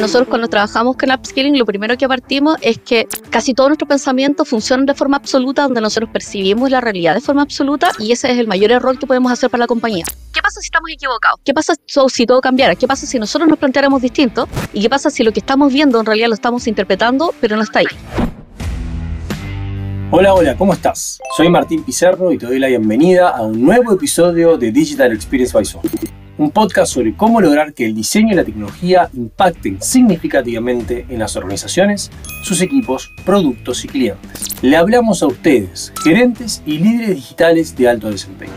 Nosotros cuando trabajamos con upskilling, lo primero que partimos es que casi todos nuestros pensamientos funcionan de forma absoluta, donde nosotros percibimos la realidad de forma absoluta y ese es el mayor error que podemos hacer para la compañía. ¿Qué pasa si estamos equivocados? ¿Qué pasa si todo cambiara? ¿Qué pasa si nosotros nos planteáramos distinto? ¿Y qué pasa si lo que estamos viendo en realidad lo estamos interpretando, pero no está ahí? Hola, hola, ¿cómo estás? Soy Martín Pizarro y te doy la bienvenida a un nuevo episodio de Digital Experience by Software un podcast sobre cómo lograr que el diseño y la tecnología impacten significativamente en las organizaciones, sus equipos, productos y clientes. Le hablamos a ustedes, gerentes y líderes digitales de alto desempeño.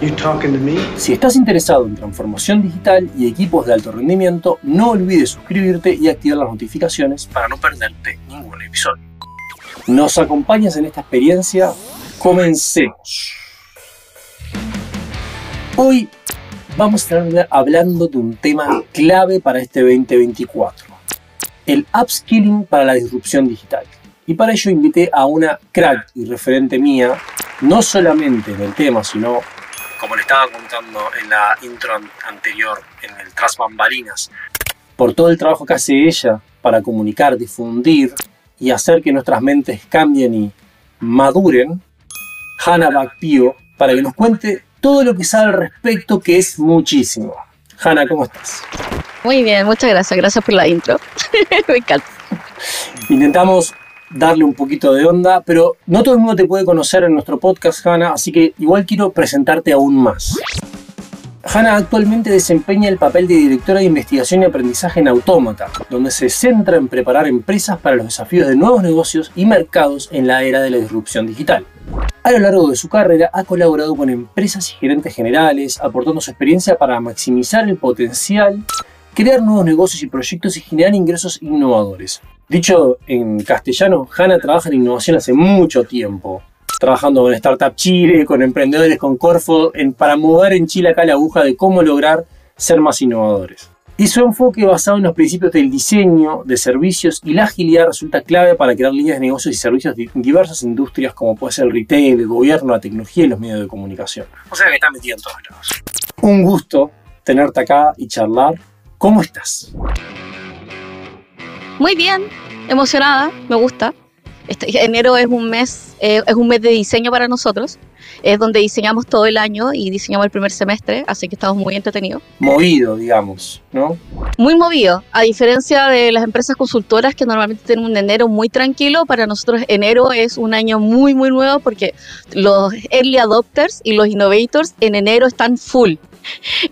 Si estás interesado en transformación digital y equipos de alto rendimiento, no olvides suscribirte y activar las notificaciones para no perderte ningún episodio. ¿Nos acompañas en esta experiencia? Comencemos. Hoy vamos a estar hablando de un tema clave para este 2024, el upskilling para la disrupción digital. Y para ello invité a una crack y referente mía, no solamente en el tema, sino, como le estaba contando en la intro anterior, en el Tras Bambalinas, por todo el trabajo que hace ella para comunicar, difundir y hacer que nuestras mentes cambien y maduren, Hannah Bakpio, para que nos cuente todo lo que sabe al respecto, que es muchísimo. Hanna, ¿cómo estás? Muy bien, muchas gracias. Gracias por la intro. Me encanta. Intentamos darle un poquito de onda, pero no todo el mundo te puede conocer en nuestro podcast, Hanna, así que igual quiero presentarte aún más. Hanna actualmente desempeña el papel de directora de investigación y aprendizaje en Autómata, donde se centra en preparar empresas para los desafíos de nuevos negocios y mercados en la era de la disrupción digital. A lo largo de su carrera ha colaborado con empresas y gerentes generales, aportando su experiencia para maximizar el potencial, crear nuevos negocios y proyectos y generar ingresos innovadores. Dicho en castellano, Hanna trabaja en innovación hace mucho tiempo, trabajando con Startup Chile, con emprendedores, con Corfo, para mover en Chile acá la aguja de cómo lograr ser más innovadores y su enfoque basado en los principios del diseño de servicios y la agilidad resulta clave para crear líneas de negocios y servicios en diversas industrias como puede ser el retail, el gobierno, la tecnología y los medios de comunicación. O sea que está metido en todos lados. Un gusto tenerte acá y charlar. ¿Cómo estás? Muy bien, emocionada, me gusta. Este, enero es un mes, eh, es un mes de diseño para nosotros es donde diseñamos todo el año y diseñamos el primer semestre, así que estamos muy entretenidos. Movido, digamos, ¿no? Muy movido, a diferencia de las empresas consultoras que normalmente tienen un enero muy tranquilo, para nosotros enero es un año muy, muy nuevo porque los early adopters y los innovators en enero están full.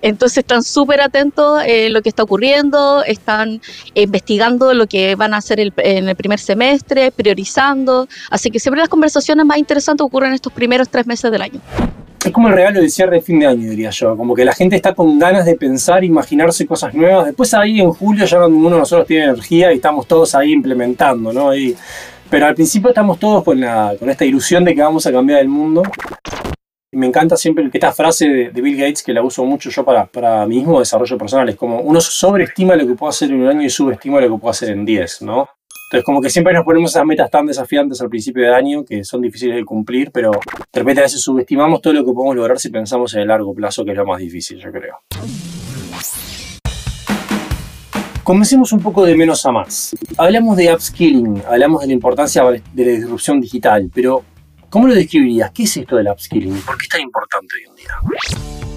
Entonces están súper atentos a lo que está ocurriendo, están investigando lo que van a hacer en el primer semestre, priorizando. Así que siempre las conversaciones más interesantes ocurren en estos primeros tres meses del año. Es como el regalo de cierre de fin de año, diría yo. Como que la gente está con ganas de pensar, imaginarse cosas nuevas. Después ahí en julio ya ninguno de nosotros tiene energía y estamos todos ahí implementando, ¿no? pero al principio estamos todos con, con esta ilusión de que vamos a cambiar el mundo me encanta siempre esta frase de, Bill Gates que la uso mucho yo para, para mi mismo desarrollo personal. Es como uno sobreestima lo que puedo hacer en un año y subestima lo que puedo hacer en 10, ¿no? Entonces, como que siempre nos ponemos esas metas tan desafiantes al principio de año que son difíciles de cumplir, pero de repente a veces subestimamos todo lo que podemos lograr si pensamos en el largo plazo, que es lo más difícil, yo creo. Comencemos un poco de menos a más. Hablamos de upskilling, hablamos de la importancia de la disrupción digital, pero ¿Cómo lo describirías? ¿Qué es esto del upskilling? ¿Por qué es tan importante hoy en día?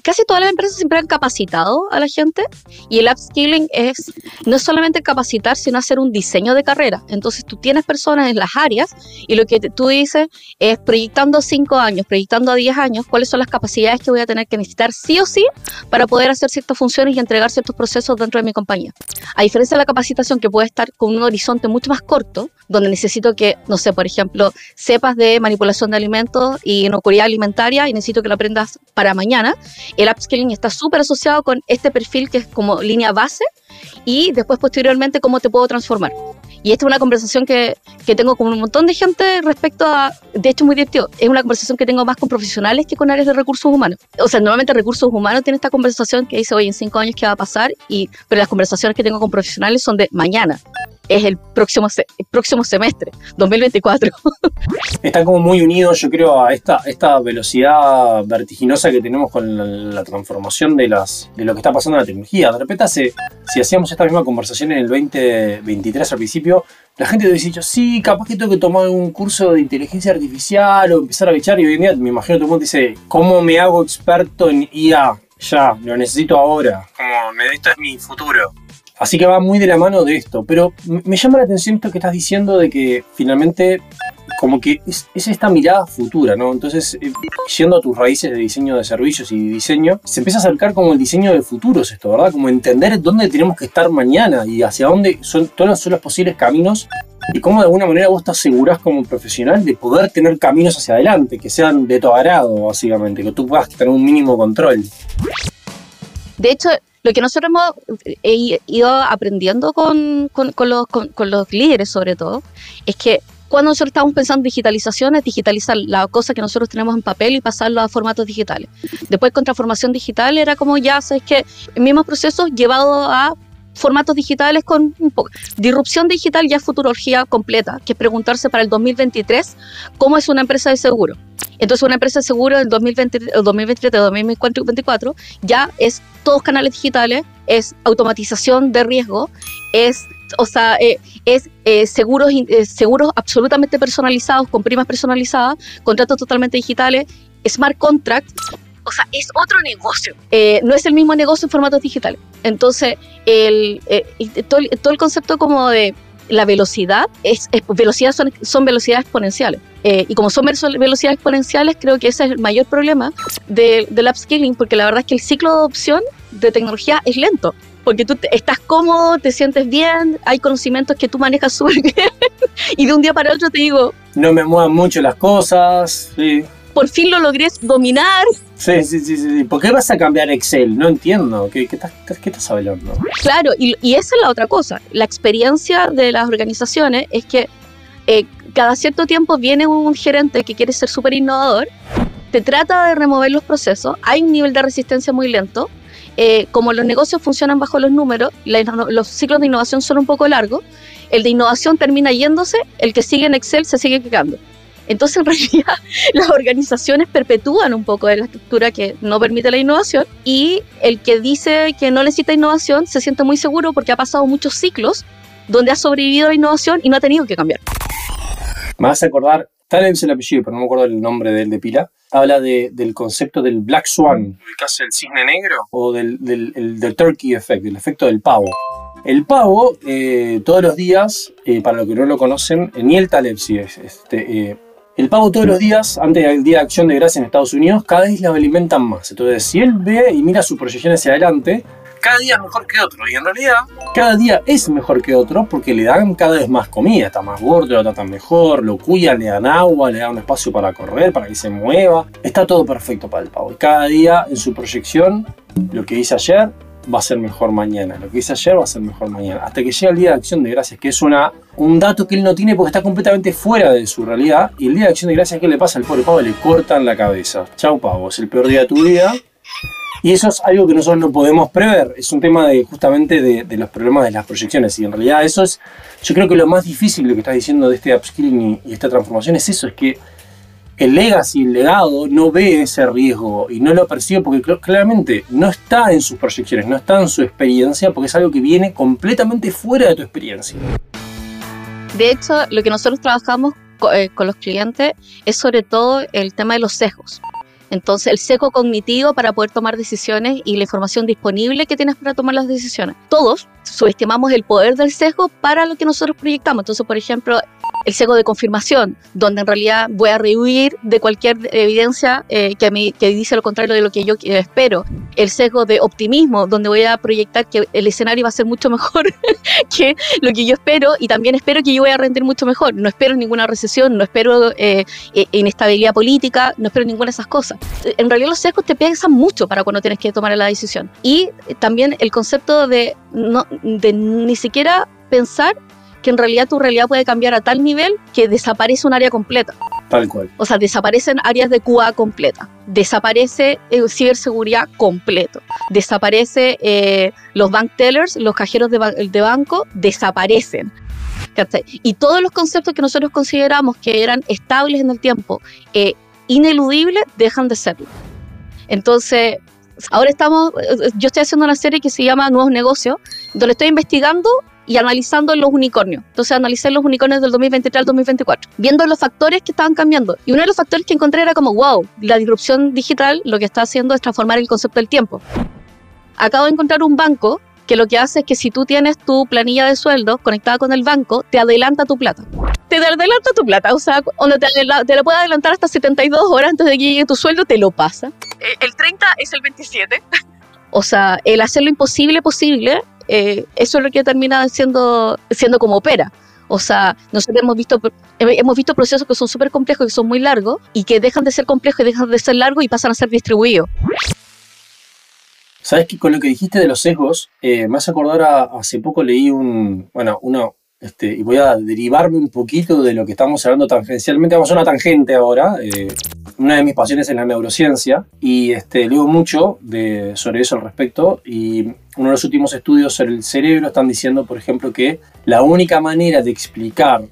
Casi todas las empresas siempre han capacitado a la gente y el upskilling es no solamente capacitar, sino hacer un diseño de carrera. Entonces tú tienes personas en las áreas y lo que tú dices es proyectando 5 años, proyectando a 10 años, cuáles son las capacidades que voy a tener que necesitar sí o sí para poder hacer ciertas funciones y entregar ciertos procesos dentro de mi compañía. A diferencia de la capacitación que puede estar con un horizonte mucho más corto, donde necesito que, no sé, por ejemplo, sepas de manipulación de alimentos y inocuidad alimentaria y necesito que lo aprendas para mañana, el upskilling está súper asociado con este perfil que es como línea base y después posteriormente cómo te puedo transformar. Y esta es una conversación que, que, tengo con un montón de gente respecto a, de hecho muy divertido, es una conversación que tengo más con profesionales que con áreas de recursos humanos. O sea, normalmente recursos humanos tienen esta conversación que dice, oye, en cinco años qué va a pasar, y, pero las conversaciones que tengo con profesionales son de mañana. Es el próximo, próximo semestre, 2024. Está como muy unido, yo creo, a esta, esta velocidad vertiginosa que tenemos con la, transformación de, las, de lo que está pasando en la tecnología. De repente, si hacíamos esta misma conversación en el 2023 al principio, la gente hubiese dicho, sí, capaz que tengo que tomar un curso de inteligencia artificial o empezar a bichar. Y hoy en día me imagino que todo el mundo dice, ¿cómo me hago experto en IA? Ya, lo necesito ahora. Como, esto es mi futuro. Así que va muy de la mano de esto. Pero me llama la atención esto que estás diciendo de que finalmente como que es, esta mirada futura, ¿no? Entonces, eh, yendo a tus raíces de diseño de servicios y diseño, se empieza a acercar como el diseño de futuros esto, ¿verdad? Como entender dónde tenemos que estar mañana y hacia dónde son todos son los posibles caminos y cómo de alguna manera vos te asegurás como profesional de poder tener caminos hacia adelante, que sean de tu agrado, básicamente, que tú puedas tener un mínimo control. De hecho, lo que nosotros hemos eh, ido aprendiendo con, los, líderes, sobre todo, es que cuando nosotros estamos pensando en digitalización, es digitalizar la cosa que nosotros tenemos en papel y pasarlo a formatos digitales. Después, con transformación digital, era como ya, sabes que el mismo proceso llevado a formatos digitales con un. Disrupción digital ya es futurología completa, que es preguntarse para el 2023 cómo es una empresa de seguro. Entonces, una empresa de seguro del 2020, 2023, 2024 ya es todos canales digitales, es automatización de riesgo, es o sea, eh, es eh, seguros, eh, seguros absolutamente personalizados, con primas personalizadas, contratos totalmente digitales, smart contracts. O sea, es otro negocio. no es el mismo negocio en formatos digitales. Entonces, el, todo, el concepto como de la velocidad, es, velocidad son, son velocidades exponenciales. y como son velocidades exponenciales, creo que ese es el mayor problema del upskilling, porque la verdad es que el ciclo de adopción de tecnología es lento porque tú estás cómodo, te sientes bien, hay conocimientos que tú manejas súper bien, y de un día para otro te digo... No me muevan mucho las cosas, sí. Por fin lo logré dominar. Sí, sí, sí, sí. ¿Por qué vas a cambiar Excel? No entiendo. ¿Qué, qué, estás, qué estás, hablando? Claro, y, y, esa es la otra cosa. La experiencia de las organizaciones es que eh, cada cierto tiempo viene un gerente que quiere ser súper innovador, te trata de remover los procesos, hay un nivel de resistencia muy lento, eh, como los negocios funcionan bajo los números, los ciclos de innovación son un poco largos, el de innovación termina yéndose, el que sigue en Excel se sigue quedando. Entonces, en realidad, las organizaciones perpetúan un poco de la estructura que no permite la innovación y el que dice que no necesita innovación se siente muy seguro porque ha pasado muchos ciclos donde ha sobrevivido la innovación y no ha tenido que cambiar. Me vas a acordar Tal vez el apellido, pero no me acuerdo el nombre de él de pila. Habla de, del concepto del Black Swan. ¿Ubicás el cisne negro? O del, del, del, Turkey Effect, del efecto del pavo. El pavo, eh, todos los días, eh, para los que no lo conocen, eh, ni el Taleb, sí, este, el pavo todos los días, antes del Día de Acción de Gracias en Estados Unidos, cada vez lo alimentan más. Entonces, si él ve y mira su proyección hacia adelante, cada día es mejor que otro. Y en realidad, cada día es mejor que otro porque le dan cada vez más comida. Está más gordo, lo tratan mejor, lo cuidan, le dan agua, le dan un espacio para correr, para que se mueva. Está todo perfecto para el pavo. Y cada día en su proyección, lo que hice ayer va a ser mejor mañana. Lo que hice ayer va a ser mejor mañana. Hasta que llega el Día de Acción de Gracias, que es una, un dato que él no tiene porque está completamente fuera de su realidad. Y el Día de Acción de Gracias, ¿qué le pasa al pobre pavo? Le cortan la cabeza. Chau, pavo. Es el peor día de tu vida y eso es algo que nosotros no podemos prever. Es un tema de justamente de, los problemas de las proyecciones. Y en realidad eso es, yo creo que lo más difícil, lo que estás diciendo de este upskilling y, esta transformación es eso, es que el legacy, el legado, no ve ese riesgo y no lo percibe porque claramente no está en sus proyecciones, no está en su experiencia, porque es algo que viene completamente fuera de tu experiencia. De hecho, lo que nosotros trabajamos eh, con los clientes es sobre todo el tema de los sesgos. Entonces, el seco cognitivo para poder tomar decisiones y la información disponible que tienes para tomar las decisiones. Todos subestimamos el poder del sesgo para lo que nosotros proyectamos. Entonces, por ejemplo, el sesgo de confirmación, donde en realidad voy a rehuir de cualquier evidencia eh, que, dice lo contrario de lo que yo espero. El sesgo de optimismo, donde voy a proyectar que el escenario va a ser mucho mejor que lo que yo espero y también espero que yo voy a rendir mucho mejor. No espero ninguna recesión, no espero eh, eh, inestabilidad política, no espero ninguna de esas cosas. En realidad los sesgos te pesan mucho para cuando tienes que tomar la decisión. Y también el concepto de, no, de ni siquiera pensar que en realidad tu realidad puede cambiar a tal nivel que desaparece un área completa. Tal cual. O sea, desaparecen áreas de QA completa. Desaparece eh, ciberseguridad completo. Desaparece eh, los bank tellers, los cajeros de, de banco, desaparecen. ¿cachai? Y todos los conceptos que nosotros consideramos que eran estables en el tiempo, eh, ineludibles, dejan de serlo. Entonces, ahora estamos, yo estoy haciendo una serie que se llama Nuevos Negocios, donde estoy investigando y analizando los unicornios. Entonces analicé los unicornios del 2023 al 2024, viendo los factores que estaban cambiando. Y uno de los factores que encontré era como, wow, la disrupción digital lo que está haciendo es transformar el concepto del tiempo. Acabo de encontrar un banco que lo que hace es que si tú tienes tu planilla de sueldo conectada con el banco, te adelanta tu plata. Te adelanta tu plata, o sea, cuando te, te lo puede adelantar hasta 72 horas antes de que llegue tu sueldo, te lo pasa. Eh, El 30 es el 27. O sea, el hacer lo imposible posible, eh, eso es lo que termina siendo, siendo como opera. O sea, nosotros hemos visto, hemos visto procesos que son súper complejos, que son muy largos, y que dejan de ser complejos y dejan de ser largos y pasan a ser distribuidos. Sabes que con lo que dijiste de los sesgos, eh, me hace acordar a, hace poco leí un, bueno, uno, este, y voy a derivarme un poquito de lo que estamos hablando tangencialmente, vamos a una tangente ahora, eh, una de mis pasiones es la neurociencia, y este, leo mucho de, sobre eso al respecto, y uno de los últimos estudios sobre el cerebro están diciendo, por ejemplo, que la única manera de explicar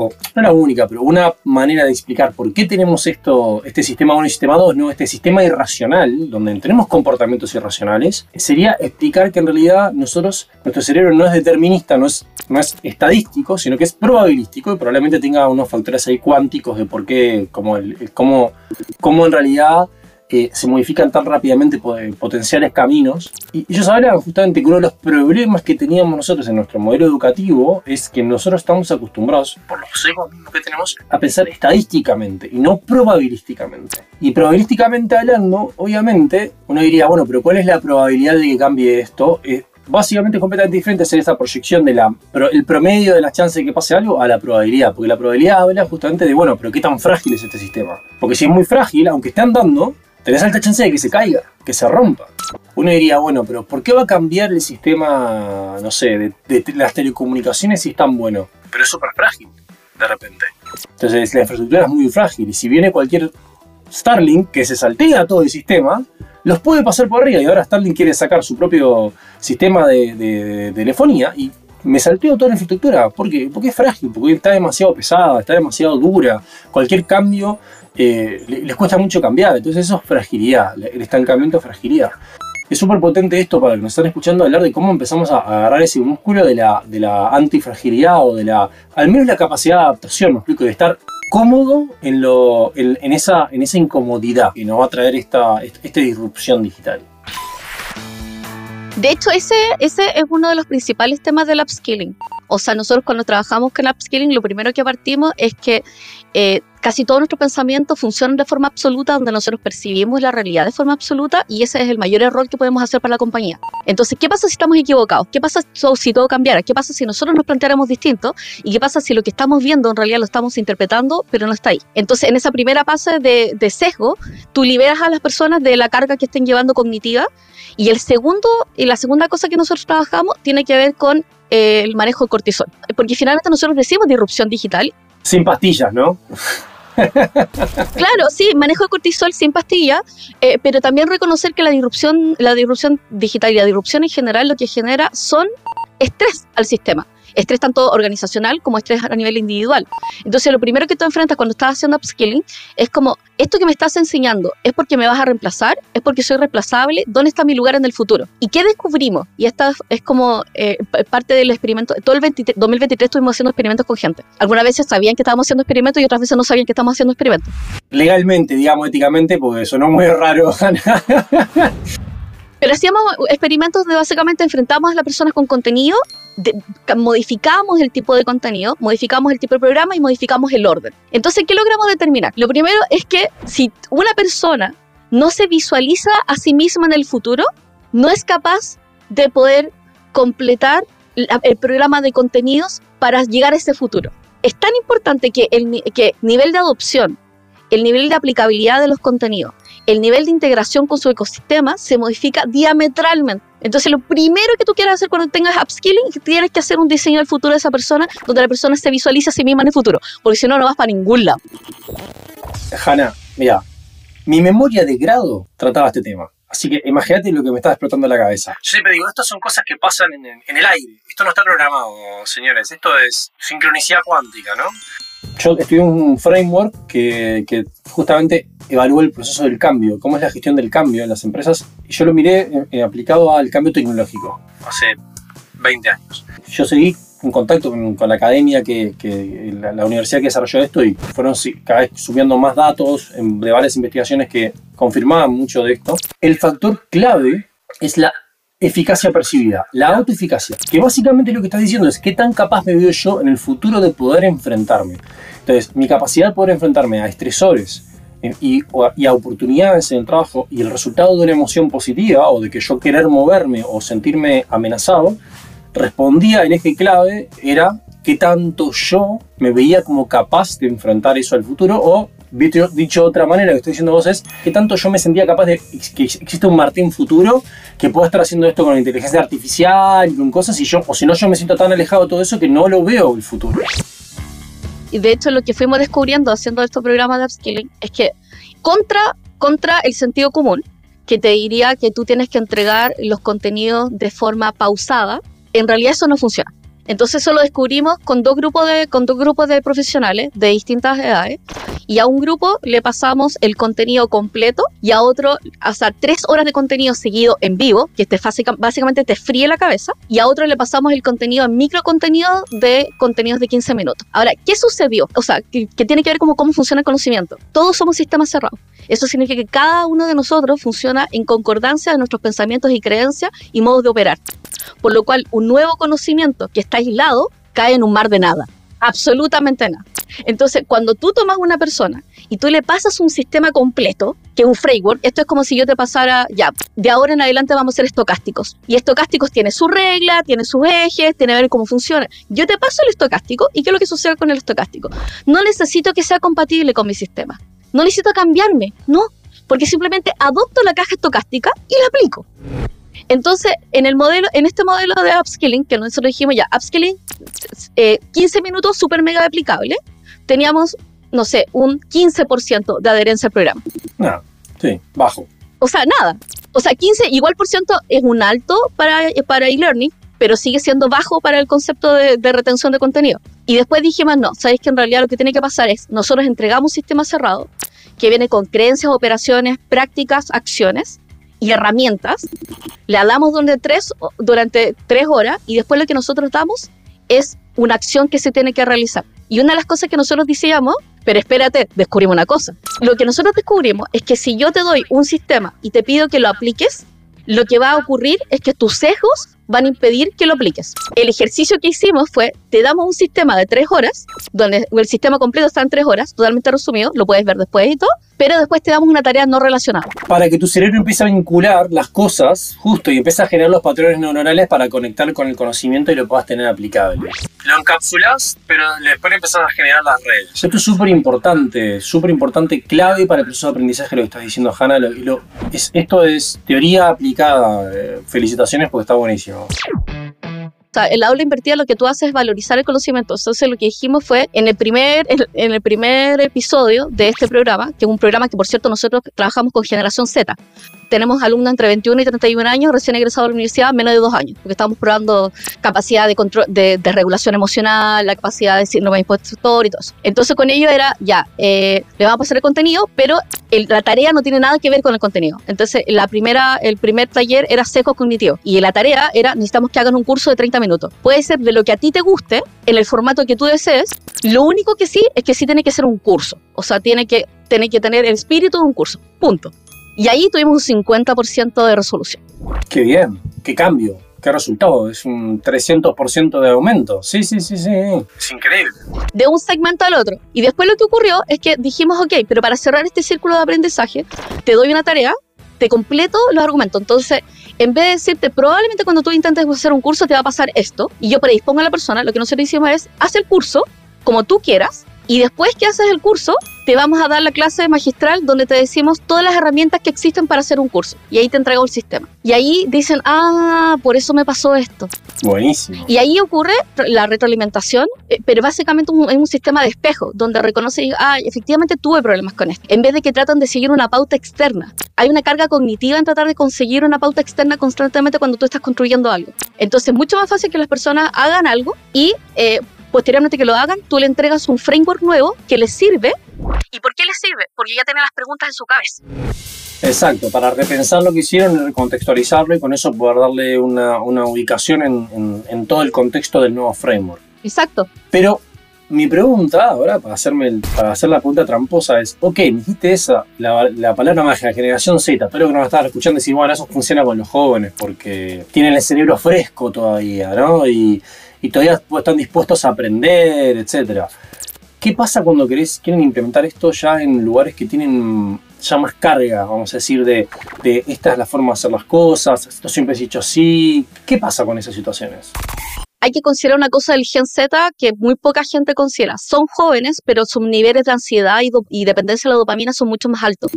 o no la única, pero una manera de explicar por qué tenemos esto, este sistema 1 y sistema 2, ¿no? este sistema irracional, donde tenemos comportamientos irracionales, sería explicar que en realidad nosotros, nuestro cerebro no es determinista, no es, no es estadístico, sino que es probabilístico y probablemente tenga unos factores ahí cuánticos de por qué, como, cómo, cómo en realidad eh, se modifican tan rápidamente po- potenciales caminos. Y ellos hablan justamente que uno de los problemas que teníamos nosotros en nuestro modelo educativo es que nosotros estamos acostumbrados, por los sesgos que tenemos, a pensar estadísticamente y no probabilísticamente. Y probabilísticamente hablando, obviamente, uno diría, bueno, pero ¿cuál es la probabilidad de que cambie esto? Eh, básicamente es completamente diferente hacer esta proyección de la, pro- el promedio de las chances de que pase algo a la probabilidad, porque la probabilidad habla justamente de, bueno, pero qué tan frágil es este sistema. Porque si es muy frágil, aunque esté andando, tenés alta chance de que se caiga, que se rompa. Uno diría, bueno, pero ¿por qué va a cambiar el sistema, no sé, de, las telecomunicaciones si es tan bueno? Pero es súper frágil, de repente. Entonces la infraestructura es muy frágil y si viene cualquier Starlink que se saltea todo el sistema, los puede pasar por arriba y ahora Starlink quiere sacar su propio sistema de telefonía y me salteo toda la infraestructura. ¿Por qué? Porque es frágil, porque está demasiado pesada, está demasiado dura. Cualquier cambio eh, le- les cuesta mucho cambiar, entonces eso es fragilidad, el estancamiento es fragilidad. Es súper potente esto para que nos están escuchando hablar de cómo empezamos a agarrar ese músculo de la, de la antifragilidad o de la, al menos la capacidad de adaptación, me explico, de estar cómodo en, lo, en, en esa, en esa incomodidad que nos va a traer esta, esta disrupción digital. De hecho, ese, ese es uno de los principales temas del upskilling. O sea, nosotros cuando trabajamos con upskilling, lo primero que partimos es que eh, casi todos nuestros pensamientos funcionan de forma absoluta, donde nosotros percibimos la realidad de forma absoluta, y ese es el mayor error que podemos hacer para la compañía. Entonces, ¿qué pasa si estamos equivocados? ¿Qué pasa si todo cambiara? ¿Qué pasa si nosotros nos planteáramos distinto? ¿Y qué pasa si lo que estamos viendo en realidad lo estamos interpretando, pero no está ahí? Entonces, en esa primera fase de, de sesgo, tú liberas a las personas de la carga que estén llevando cognitiva y el segundo, y la segunda cosa que nosotros trabajamos tiene que ver con eh, el manejo del cortisol. Porque finalmente nosotros decimos disrupción digital. Sin pastillas, ¿no? Claro, sí, manejo de cortisol sin pastilla, eh, pero también reconocer que la disrupción, la disrupción digital y la disrupción en general lo que genera son estrés al sistema. Estrés tanto organizacional como estrés a nivel individual. Entonces, lo primero que tú enfrentas cuando estás haciendo upskilling es como, esto que me estás enseñando, ¿es porque me vas a reemplazar? ¿Es porque soy reemplazable? ¿Dónde está mi lugar en el futuro? ¿Y qué descubrimos? Y esta es como eh, parte del experimento. Todo el 23 2023 estuvimos haciendo experimentos con gente. Algunas veces sabían que estábamos haciendo experimentos y otras veces no sabían que estábamos haciendo experimentos. Legalmente, digamos, éticamente, porque sonó muy raro. Pero hacíamos experimentos de básicamente enfrentamos a las personas con contenido, de- el tipo de contenido, modificamos el tipo de programa y modificamos el orden. Entonces, ¿qué logramos determinar? Lo primero es que si una persona no se visualiza a sí misma en el futuro, no es capaz de poder completar el programa de contenidos para llegar a ese futuro. Es tan importante que el que nivel de adopción, el nivel de aplicabilidad de los contenidos, el nivel de integración con su ecosistema se modifica diametralmente. Entonces, lo primero que tú quieras hacer cuando tengas upskilling es que tienes que hacer un diseño del futuro de esa persona donde la persona se visualice a sí misma en el futuro, porque si no, no vas para ningún lado. Hanna, mira, mi memoria de grado trataba este tema. Así que imagínate lo que me está explotando la cabeza. Yo siempre digo, estas son cosas que pasan en, en el aire. Esto no está programado, señores. Esto es sincronicidad cuántica, ¿no? Yo estudié un framework que, que, justamente evalúa el proceso del cambio, cómo es la gestión del cambio en las empresas, y yo lo miré eh, aplicado al cambio tecnológico. Hace 20 años. Yo seguí en contacto con, con la academia, que, que la, la, universidad que desarrolló esto, y fueron cada vez subiendo más datos en, de varias investigaciones que confirmaban mucho de esto. El factor clave es la eficacia percibida, la autoeficacia, que básicamente lo que estás diciendo es qué tan capaz me veo yo en el futuro de poder enfrentarme. Entonces, mi capacidad de poder enfrentarme a estresores y, y, a oportunidades en el trabajo y el resultado de una emoción positiva o de que yo querer moverme o sentirme amenazado, respondía en eje clave era qué tanto yo me veía como capaz de enfrentar eso al futuro o Dicho, de otra manera, lo que estoy diciendo vos es que tanto yo me sentía capaz de que existe un Martín futuro que pueda estar haciendo esto con inteligencia artificial y con cosas, y yo, o si no, yo me siento tan alejado de todo eso que no lo veo el futuro. Y de hecho, lo que fuimos descubriendo haciendo estos programas de upskilling es que contra, contra el sentido común, que te diría que tú tienes que entregar los contenidos de forma pausada, en realidad eso no funciona. Entonces eso lo descubrimos con dos grupos de, con dos grupos de profesionales de distintas edades y a un grupo le pasamos el contenido completo y a otro, sea, tres horas de contenido seguido en vivo, que te básicamente te fríe la cabeza, y a otro le pasamos el contenido en micro contenido de contenidos de 15 minutos. Ahora, ¿qué sucedió? O sea, que tiene que ver como cómo funciona el conocimiento. Todos somos sistemas cerrados. Eso significa que cada uno de nosotros funciona en concordancia de nuestros pensamientos y creencias y modos de operar. Por lo cual, un nuevo conocimiento que está aislado cae en un mar de nada. Absolutamente nada. Entonces, cuando tú tomas una persona y tú le pasas un sistema completo, que es un framework, esto es como si yo te pasara, ya, de ahora en adelante vamos a ser estocásticos. Y estocásticos tiene su regla, tiene sus ejes, tiene que ver cómo funciona. Yo te paso el estocástico y ¿qué es lo que sucede con el estocástico? No necesito que sea compatible con mi sistema. No necesito cambiarme, no, porque simplemente adopto la caja estocástica y la aplico. Entonces, en el modelo, en este modelo de upskilling, que nosotros dijimos ya, upskilling, eh, 15 minutos súper mega aplicable, teníamos, no sé, un 15% de adherencia al programa. Nada, sí, bajo. O sea, nada. O sea, 15 igual por ciento es un alto para, para e-learning, pero sigue siendo bajo para el concepto de, de, retención de contenido. Y después dijimos, no, sabéis que en realidad lo que tiene que pasar es, nosotros entregamos un sistema cerrado que viene con creencias, operaciones, prácticas, acciones, y herramientas, le hablamos durante tres, durante tres horas y después lo que nosotros damos es una acción que se tiene que realizar. Y una de las cosas que nosotros decíamos, pero espérate, descubrimos una cosa. Lo que nosotros descubrimos es que si yo te doy un sistema y te pido que lo apliques, lo que va a ocurrir es que tus sesgos van a impedir que lo apliques. El ejercicio que hicimos fue, te damos un sistema de tres horas, donde el sistema completo está en tres horas, totalmente resumido, lo puedes ver después y todo, pero después te damos una tarea no relacionada. Para que tu cerebro empiece a vincular las cosas justo y empiece a generar los patrones neuronales para conectar con el conocimiento y lo puedas tener aplicable. Lo encapsulas, pero después empezás a generar las redes. Esto es súper importante, súper importante, clave para el proceso de aprendizaje, lo que estás diciendo, Hanna. Lo, lo, es, esto es teoría aplicada. Eh, felicitaciones porque está buenísimo. O sea, el aula invertida lo que tú haces es valorizar el conocimiento. Entonces lo que dijimos fue en el primer en el primer episodio de este programa, que es un programa que por cierto nosotros trabajamos con Generación Z. Tenemos alumnos entre 21 y 31 años, recién egresados de la universidad, menos de dos años, porque estamos probando capacidad de, control, de, de regulación emocional, la capacidad de síndrome de impostor y todo eso. Entonces con ello era, ya, eh, le vamos a pasar el contenido, pero el, la tarea no tiene nada que ver con el contenido. Entonces la primera, el primer taller era seco cognitivo y la tarea era, necesitamos que hagan un curso de 30 minutos. Puede ser de lo que a ti te guste, en el formato que tú desees, lo único que sí es que sí tiene que ser un curso, o sea, tiene que, tiene que tener el espíritu de un curso, punto. Y ahí tuvimos un 50% de resolución. Qué bien, qué cambio, qué resultado. Es un 300% de aumento. Sí, sí, sí, sí. Es increíble. De un segmento al otro. Y después lo que ocurrió es que dijimos, ok, pero para cerrar este círculo de aprendizaje, te doy una tarea, te completo los argumentos. Entonces, en vez de decirte, probablemente cuando tú intentes hacer un curso te va a pasar esto, y yo predispongo a la persona, lo que nosotros hicimos es, haz el curso como tú quieras, Y después que haces el curso, te vamos a dar la clase magistral donde te decimos todas las herramientas que existen para hacer un curso. Y ahí te entrego el sistema. Y ahí dicen, ah, por eso me pasó esto. Buenísimo. Y ahí ocurre la retroalimentación, eh, pero básicamente es un, sistema de espejo, donde reconoce, ah, efectivamente tuve problemas con esto. En vez de que tratan de seguir una pauta externa. Hay una carga cognitiva en tratar de conseguir una pauta externa constantemente cuando tú estás construyendo algo. Entonces es mucho más fácil que las personas hagan algo y eh, posteriormente que lo hagan, tú le entregas un framework nuevo que les sirve. ¿Y por qué les sirve? Porque ya tiene las preguntas en su cabeza. Exacto, para repensar lo que hicieron, recontextualizarlo y con eso poder darle una, una ubicación en, en, todo el contexto del nuevo framework. Exacto. Pero mi pregunta ahora, para, hacerme para hacer la pregunta tramposa, es, ok, me dijiste esa, la, la palabra mágica, generación Z, pero que nos estar escuchando decir, bueno, eso funciona con los jóvenes porque tienen el cerebro fresco todavía, ¿no? Y, y todavía están dispuestos a aprender, etcétera. ¿Qué pasa cuando querés, quieren implementar esto ya en lugares que tienen ya más carga, vamos a decir, de, de esta es la forma de hacer las cosas, esto siempre es dicho así? ¿Qué pasa con esas situaciones? hay que considerar una cosa del Gen Z que muy poca gente considera. Son jóvenes, pero sus niveles de ansiedad y, y, dependencia de la dopamina son mucho más altos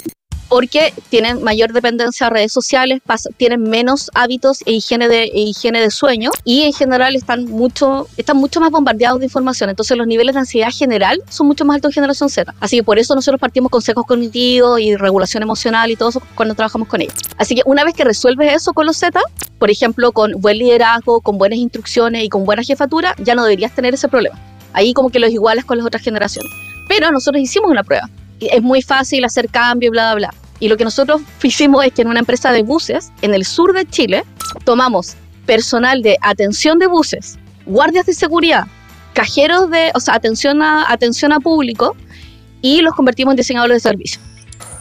porque tienen mayor dependencia a redes sociales, tienen menos hábitos e higiene de, e higiene de sueño y en general están mucho, están mucho más bombardeados de información. Entonces los niveles de ansiedad general son mucho más altos en generación Z. Así que por eso nosotros partimos consejos cognitivos y regulación emocional y todo eso cuando trabajamos con ellos. Así que una vez que resuelves eso con los Z, por ejemplo, con buen liderazgo, con buenas instrucciones y con buena jefatura, ya no deberías tener ese problema. Ahí como que los iguales con las otras generaciones. Pero nosotros hicimos una prueba. Es muy fácil hacer cambio, bla, bla, bla. Y lo que nosotros hicimos es que en una empresa de buses en el sur de Chile tomamos personal de atención de buses, guardias de seguridad, cajeros de, o sea, atención a, atención a público y los convertimos en diseñadores de servicio.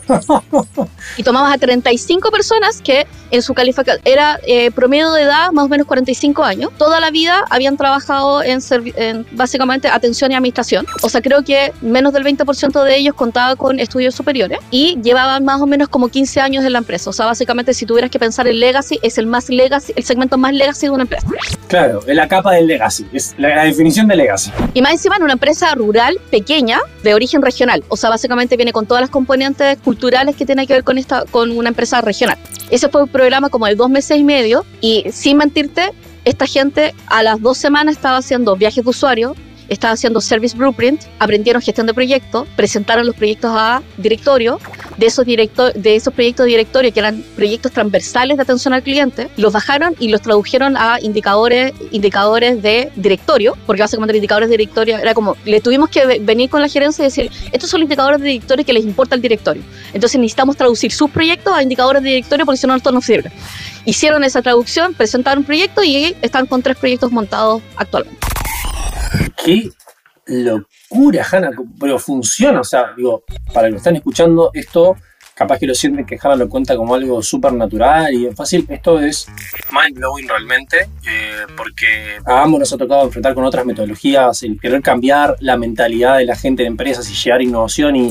y tomamos a 35 personas que en su calificación era eh, promedio de edad más o menos 45 años. Toda la vida habían trabajado en, en, básicamente atención y administración. O sea, creo que menos del 20% de ellos contaba con estudios superiores y llevaban más o menos como 15 años en la empresa. O sea, básicamente si tuvieras que pensar en legacy, es el más legacy, el segmento más legacy de una empresa. Claro, es la capa del legacy, es la, definición de legacy. Y más encima en una empresa rural pequeña de origen regional. O sea, básicamente viene con todas las componentes culturales que tiene que ver con esta con una empresa regional. Ese fue un programa como de dos meses y medio y sin mentirte, esta gente a las dos semanas estaba haciendo viajes de usuario, estaba haciendo Service Blueprint, aprendieron gestión de proyectos, presentaron los proyectos a directorio, de esos, directo, de esos proyectos de directorio que eran proyectos transversales de atención al cliente, los bajaron y los tradujeron a indicadores, indicadores de directorio, porque básicamente los indicadores de directorio era como, le tuvimos que venir con la gerencia y decir, estos son los indicadores de directorio que les importa al directorio. Entonces necesitamos traducir sus proyectos a indicadores de directorio porque si no, esto no sirve. Hicieron esa traducción, presentaron un proyecto y están con tres proyectos montados actualmente. Qué locura, Hanna, pero funciona. O sea, digo, para los que están escuchando esto, capaz que lo sienten que Hanna lo cuenta como algo súper natural y fácil. Esto es mind blowing realmente, eh, porque a ambos nos ha tocado enfrentar con otras metodologías, el querer cambiar la mentalidad de la gente en empresas y llegar a innovación y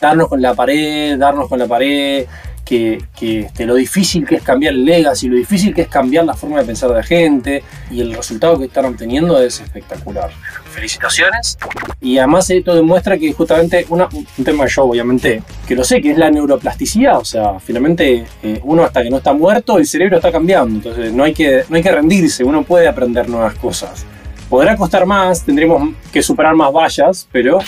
darnos con la pared, darnos con la pared, que, este, lo difícil que es cambiar el legacy, lo difícil que es cambiar la forma de pensar de la gente y el resultado que están obteniendo es espectacular. Felicitaciones. Y además esto demuestra que justamente una, un tema yo obviamente, que lo sé, que es la neuroplasticidad, o sea, finalmente eh, uno hasta que no está muerto, el cerebro está cambiando, entonces no hay, que, no hay que rendirse, uno puede aprender nuevas cosas. Podrá costar más, tendremos que superar más vallas, pero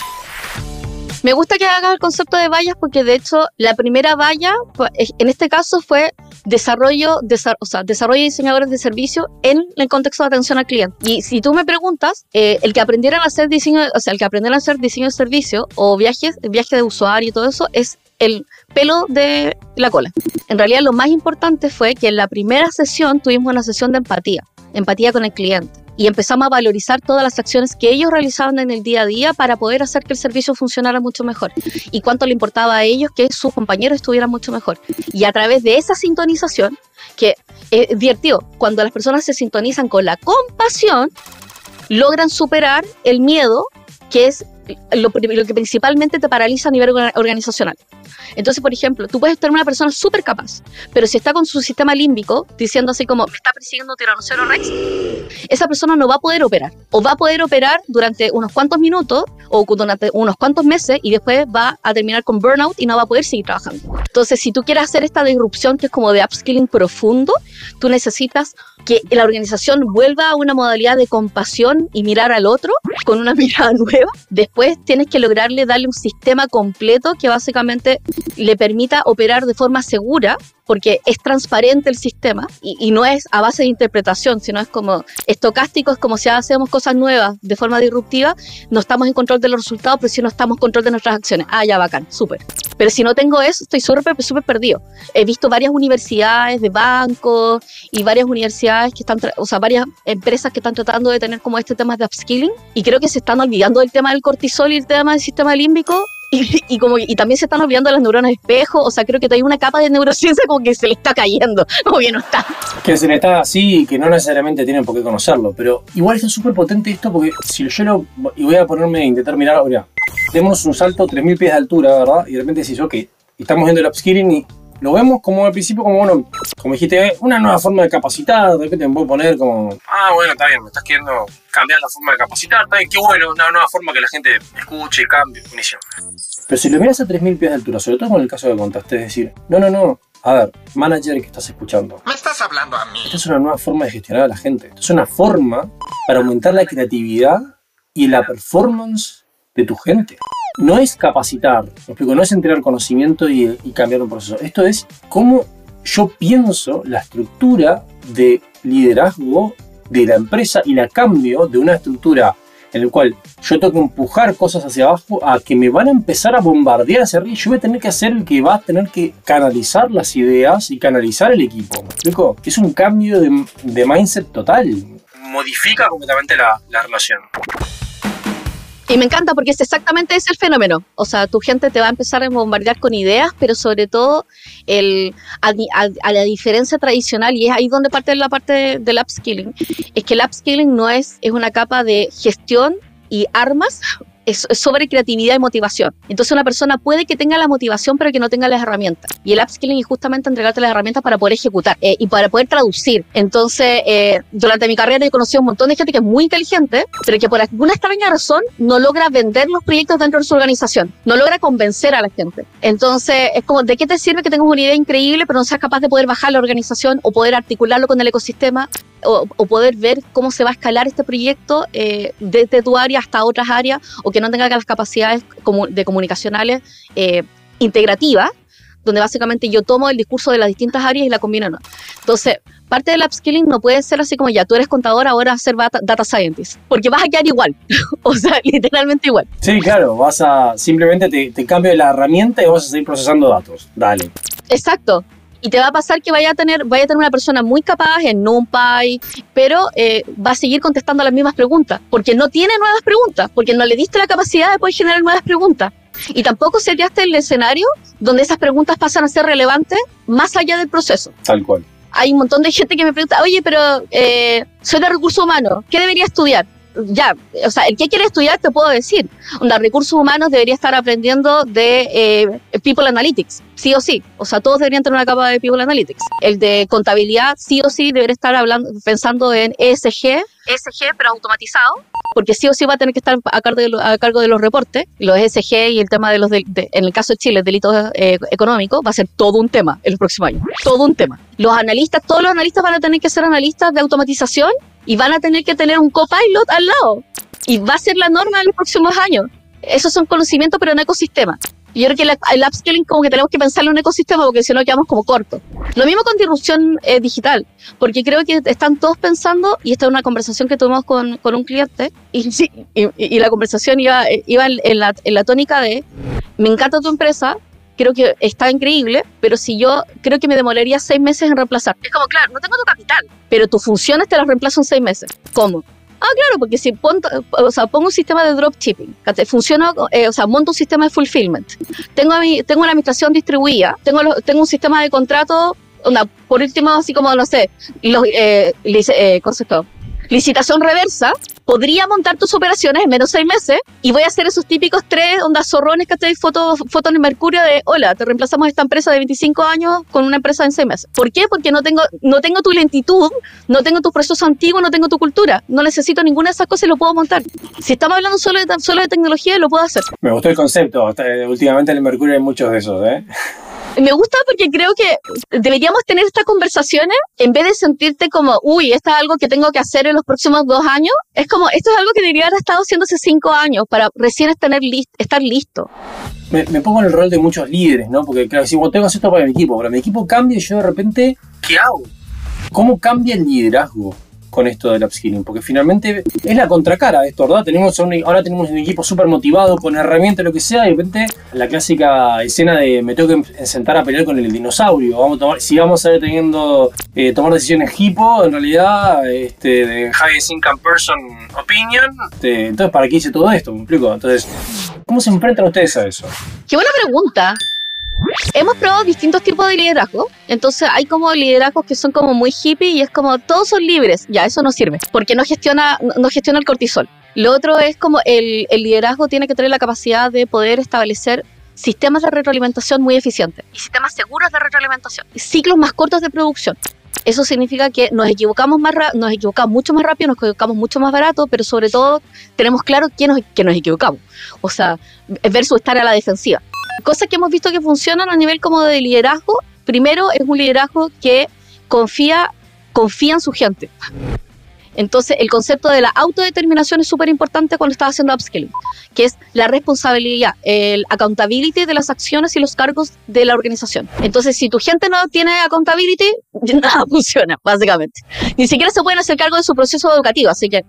me gusta que hagas el concepto de vallas porque de hecho la primera valla, en este caso fue desarrollo, desarrollo de diseñadores de servicio en el contexto de atención al cliente. Y si tú me preguntas, eh, el que aprendieran a hacer diseño, o sea, el que aprendieran a hacer diseño de servicio o viajes, viaje de usuario y todo eso es el pelo de la cola. En realidad lo más importante fue que en la primera sesión tuvimos una sesión de empatía, empatía con el cliente y empezamos a valorizar todas las acciones que ellos realizaban en el día a día para poder hacer que el servicio funcionara mucho mejor y cuánto le importaba a ellos que sus compañeros estuvieran mucho mejor. Y a través de esa sintonización, que es divertido, cuando las personas se sintonizan con la compasión, logran superar el miedo, que es lo, que principalmente te paraliza a nivel organizacional. Entonces, por ejemplo, tú puedes tener una persona súper capaz, pero si está con su sistema límbico diciendo así como, me está persiguiendo tiranosaurio rex, esa persona no va a poder operar. O va a poder operar durante unos cuantos minutos o durante unos cuantos meses y después va a terminar con burnout y no va a poder seguir trabajando. Entonces, si tú quieres hacer esta disrupción que es como de upskilling profundo, tú necesitas que la organización vuelva a una modalidad de compasión y mirar al otro con una mirada nueva. Después tienes que lograrle darle un sistema completo que básicamente le permita operar de forma segura porque es transparente el sistema y, no es a base de interpretación, sino es como estocástico, es como si hacemos cosas nuevas de forma disruptiva, no estamos en control de los resultados, pero sí no estamos en control de nuestras acciones. Ah, ya, bacán, súper. Pero si no tengo eso, estoy súper súper perdido. He visto varias universidades de bancos y varias universidades que están, o sea, varias empresas que están tratando de tener como este tema de upskilling y creo que se están olvidando del tema del cortisol y el tema del sistema límbico y, como, y también se están olvidando las neuronas espejo, o sea, creo que hay una capa de neurociencia como que se le está cayendo, como que no está. Que se le está así, que no necesariamente tienen por qué conocerlo, pero igual es súper potente esto porque si yo lo, y voy a ponerme a intentar mirar, ahora, demos un salto 3.000 pies de altura, ¿verdad? Y de repente decís, ok, estamos viendo el upskilling y lo vemos como al principio como, bueno, como dijiste, una nueva forma de capacitar, de repente me puedo poner como, ah, bueno, está bien, me estás queriendo cambiar la forma de capacitar, está bien, qué bueno, una nueva forma que la gente escuche, cambie, inicio. Pero si lo miras a 3.000 pies de altura, sobre todo con el caso que contaste, es decir, no, no, no, a ver, manager que estás escuchando. ¿Me estás hablando a mí? Esto es una nueva forma de gestionar a la gente. Esto es una forma para aumentar la creatividad y la performance de tu gente no es capacitar, explico, no es entregar conocimiento y, cambiar un proceso. Esto es cómo yo pienso la estructura de liderazgo de la empresa y la cambio de una estructura en la cual yo tengo que empujar cosas hacia abajo a que me van a empezar a bombardear hacia arriba yo voy a tener que hacer el que va a tener que canalizar las ideas y canalizar el equipo. explico? Es un cambio de, mindset total. Modifica completamente la, la relación. Y me encanta porque es exactamente ese el fenómeno. O sea, tu gente te va a empezar a bombardear con ideas, pero sobre todo el, a, la diferencia tradicional, y es ahí donde parte la parte del upskilling, es que el upskilling no es, es una capa de gestión y armas es, sobre creatividad y motivación. Entonces una persona puede que tenga la motivación pero que no tenga las herramientas. Y el upskilling es justamente entregarte las herramientas para poder ejecutar eh, y para poder traducir. Entonces, eh, durante mi carrera he conocido un montón de gente que es muy inteligente, pero que por alguna extraña razón no logra vender los proyectos dentro de su organización, no logra convencer a la gente. Entonces, es como, ¿de qué te sirve que tengas una idea increíble pero no seas capaz de poder bajar la organización o poder articularlo con el ecosistema? O, poder ver cómo se va a escalar este proyecto eh, desde tu área hasta otras áreas o que no tenga las capacidades de comunicacionales eh, integrativas, donde básicamente yo tomo el discurso de las distintas áreas y la combino. ¿no? Entonces, parte del upskilling no puede ser así como ya tú eres contador, ahora ser data scientist, porque vas a quedar igual, o sea, literalmente igual. Sí, claro, vas a simplemente te, te cambio la herramienta y vas a seguir procesando datos. Dale. Exacto y te va a pasar que vaya a tener, vaya a tener una persona muy capaz en NumPy, pero eh, va a seguir contestando las mismas preguntas, porque no tiene nuevas preguntas, porque no le diste la capacidad de poder generar nuevas preguntas. Y tampoco seteaste el escenario donde esas preguntas pasan a ser relevantes más allá del proceso. Tal cual. Hay un montón de gente que me pregunta, oye, pero eh, soy de recursos humanos, ¿qué debería estudiar? Ya, o sea, el que quiere estudiar te puedo decir, onda, recursos humanos debería estar aprendiendo de eh, People Analytics, sí o sí, o sea, todos deberían tener una capa de People Analytics. El de contabilidad, sí o sí, debería estar hablando, pensando en ESG. ESG, pero automatizado. Porque sí o sí va a tener que estar a cargo de, a cargo de los reportes, los ESG y el tema de los, de, en el caso de Chile, delitos eh, económicos, va a ser todo un tema el próximo año, todo un tema. Los analistas, todos los analistas van a tener que ser analistas de automatización y van a tener que tener un copilot al lado. Y va a ser la norma en los próximos años. Esos son conocimientos, pero en ecosistema. Yo creo que el upskilling como que tenemos que pensarlo en un ecosistema porque si no quedamos como cortos. Lo mismo con disrupción eh, digital, porque creo que están todos pensando, y esta es una conversación que tuvimos con, con un cliente, y, y, y, la conversación iba, iba en, la, en la tónica de, me encanta tu empresa, creo que está increíble, pero si yo creo que me demoraría seis meses en reemplazar. Es como, claro, no tengo tu capital. Pero tus funciones te las reemplazo en seis meses. ¿Cómo? Ah, claro, porque si pongo, o sea, pongo un sistema de dropshipping, funciona, eh, o sea, monto un sistema de fulfillment, tengo, mi, tengo una administración distribuida, tengo, tengo un sistema de contrato, por último, así como, no sé, los, eh, eh, licitación reversa, podría montar tus operaciones en menos de seis meses y voy a hacer esos típicos tres ondas zorrones que te fotos fotos en Mercurio de hola, te reemplazamos esta empresa de 25 años con una empresa en seis meses. ¿Por qué? Porque no tengo, no tengo tu lentitud, no tengo tu proceso antiguo, no tengo tu cultura, no necesito ninguna de esas cosas y lo puedo montar. Si estamos hablando solo de, solo de tecnología, lo puedo hacer. Me gustó el concepto. Últimamente en el Mercurio hay muchos de esos, ¿eh? Me gusta porque creo que deberíamos tener estas conversaciones en vez de sentirte como, uy, esto es algo que tengo que hacer en los próximos dos años. Es como, esto es algo que debería haber estado haciendo hace cinco años para recién estar, estar listo. Me, pongo en el rol de muchos líderes, ¿no? Porque claro, si tengo que esto para mi equipo, pero mi equipo cambia y yo de repente, ¿qué hago? ¿Cómo cambia el liderazgo? Con esto del upskilling, porque finalmente es la contracara de esto, ¿verdad? Tenemos ahora tenemos un equipo súper motivado con herramientas, lo que sea, y de repente la clásica escena de me tengo que sentar a pelear con el dinosaurio, si vamos a ir teniendo, eh, tomar decisiones hipo, en realidad, este, de highest income person opinion. Este, entonces, ¿para qué hice todo esto? ¿Me explico? Entonces, ¿cómo se enfrentan ustedes a eso? Qué buena pregunta. Hemos probado distintos tipos de liderazgo, entonces hay como liderazgos que son como muy hippie y es como todos son libres, ya eso no sirve, porque no gestiona, no gestiona el cortisol. Lo otro es como el, liderazgo tiene que tener la capacidad de poder establecer sistemas de retroalimentación muy eficientes. Y sistemas seguros de retroalimentación. Ciclos más cortos de producción. Eso significa que nos equivocamos más nos equivocamos mucho más rápido, nos equivocamos mucho más barato, pero sobre todo tenemos claro que nos, que nos equivocamos. O sea, versus estar a la defensiva cosas que hemos visto que funcionan a nivel como de liderazgo. Primero es un liderazgo que confía, confía en su gente. Entonces, el concepto de la autodeterminación es súper importante cuando estás haciendo upskilling, que es la responsabilidad, el accountability de las acciones y los cargos de la organización. Entonces, si tu gente no tiene accountability, nada funciona, básicamente. Ni siquiera se pueden hacer cargo de su proceso educativo, así que